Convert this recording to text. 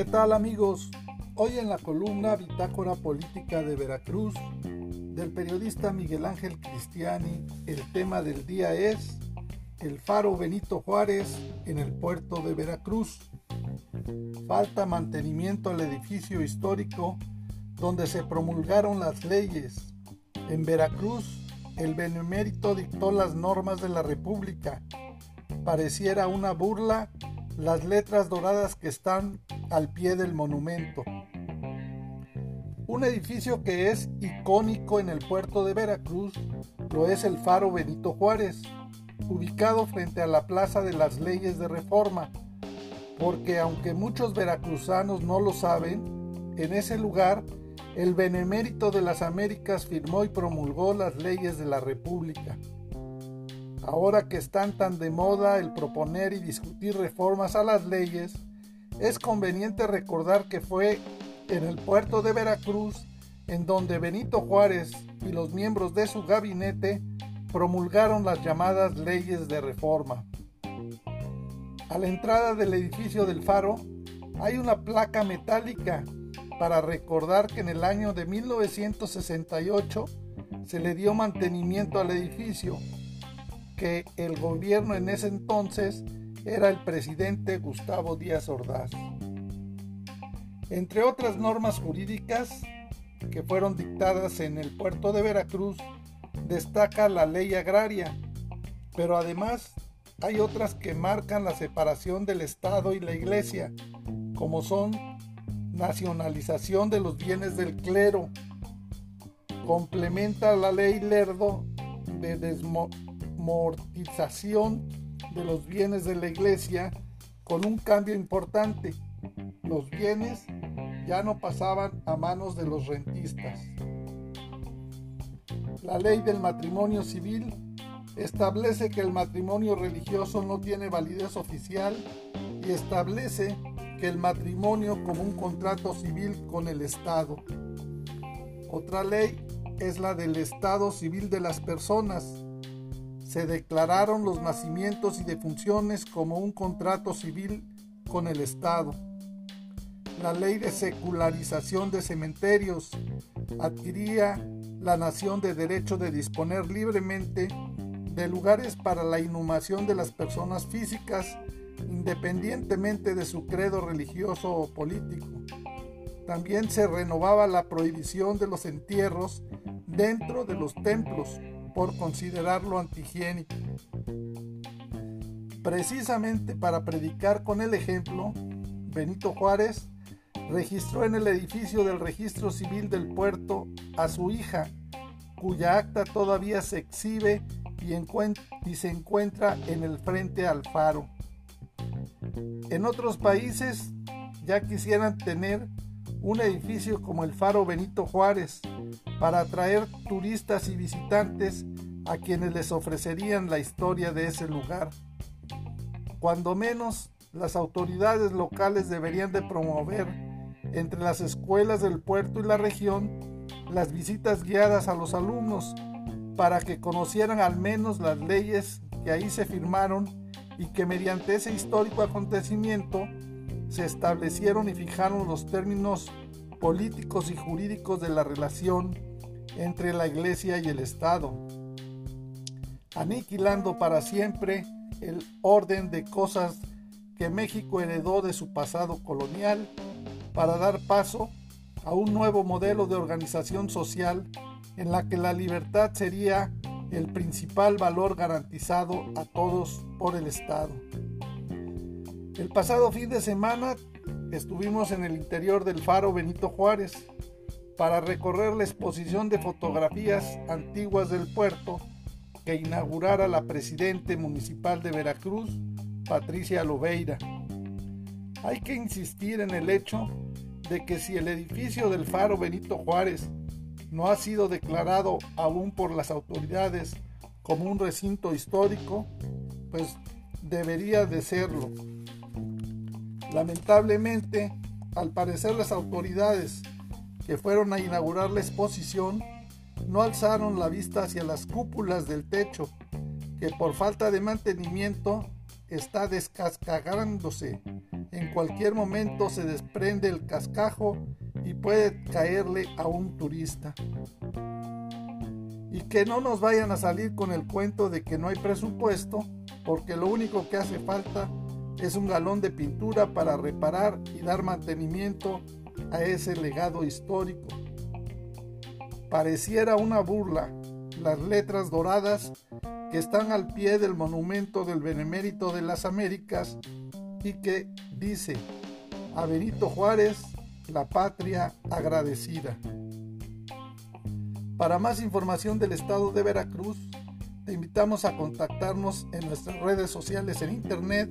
¿Qué tal amigos? Hoy en la columna Bitácora Política de Veracruz del periodista Miguel Ángel Cristiani, el tema del día es el faro Benito Juárez en el puerto de Veracruz. Falta mantenimiento al edificio histórico donde se promulgaron las leyes. En Veracruz, el benemérito dictó las normas de la República. Pareciera una burla las letras doradas que están al pie del monumento. Un edificio que es icónico en el puerto de Veracruz lo es el Faro Benito Juárez, ubicado frente a la Plaza de las Leyes de Reforma, porque aunque muchos veracruzanos no lo saben, en ese lugar el Benemérito de las Américas firmó y promulgó las leyes de la República. Ahora que están tan de moda el proponer y discutir reformas a las leyes, es conveniente recordar que fue en el puerto de Veracruz en donde Benito Juárez y los miembros de su gabinete promulgaron las llamadas leyes de reforma. A la entrada del edificio del faro hay una placa metálica para recordar que en el año de 1968 se le dio mantenimiento al edificio, que el gobierno en ese entonces era el presidente Gustavo Díaz Ordaz. Entre otras normas jurídicas que fueron dictadas en el puerto de Veracruz, destaca la ley agraria, pero además hay otras que marcan la separación del Estado y la Iglesia, como son nacionalización de los bienes del clero, complementa la ley Lerdo de desmortización de los bienes de la iglesia con un cambio importante. Los bienes ya no pasaban a manos de los rentistas. La ley del matrimonio civil establece que el matrimonio religioso no tiene validez oficial y establece que el matrimonio como un contrato civil con el Estado. Otra ley es la del Estado civil de las personas, se declararon los nacimientos y defunciones como un contrato civil con el Estado. La ley de secularización de cementerios adquiría la nación de derecho de disponer libremente de lugares para la inhumación de las personas físicas independientemente de su credo religioso o político. También se renovaba la prohibición de los entierros dentro de los templos por considerarlo antihigiénico. Precisamente para predicar con el ejemplo, Benito Juárez registró en el edificio del registro civil del puerto a su hija, cuya acta todavía se exhibe y, se encuentra en el frente al faro. En otros países ya quisieran tener un edificio como el faro Benito Juárez, para atraer turistas y visitantes a quienes les ofrecerían la historia de ese lugar. Cuando menos, las autoridades locales deberían de promover entre las escuelas del puerto y la región las visitas guiadas a los alumnos para que conocieran al menos las leyes que ahí se firmaron y que mediante ese histórico acontecimiento se establecieron y fijaron los términos políticos y jurídicos de la relación entre la Iglesia y el Estado, aniquilando para siempre el orden de cosas que México heredó de su pasado colonial para dar paso a un nuevo modelo de organización social en la que la libertad sería el principal valor garantizado a todos por el Estado. El pasado fin de semana estuvimos en el interior del faro Benito Juárez, para recorrer la exposición de fotografías antiguas del puerto que inaugurara la presidente municipal de Veracruz, Patricia Lobeira. Hay que insistir en el hecho de que si el edificio del faro Benito Juárez no ha sido declarado aún por las autoridades como un recinto histórico, pues debería de serlo. Lamentablemente, al parecer las autoridades que fueron a inaugurar la exposición no alzaron la vista hacia las cúpulas del techo, que por falta de mantenimiento está descascarándose En cualquier momento se desprende el cascajo y puede caerle a un turista. Y que no nos vayan a salir con el cuento de que no hay presupuesto, porque lo único que hace falta es un galón de pintura para reparar y dar mantenimiento a ese legado histórico. Pareciera una burla las letras doradas que están al pie del monumento del Benemérito de las Américas y que dice a Benito Juárez, la patria agradecida. Para más información del estado de Veracruz, te invitamos a contactarnos en nuestras redes sociales en internet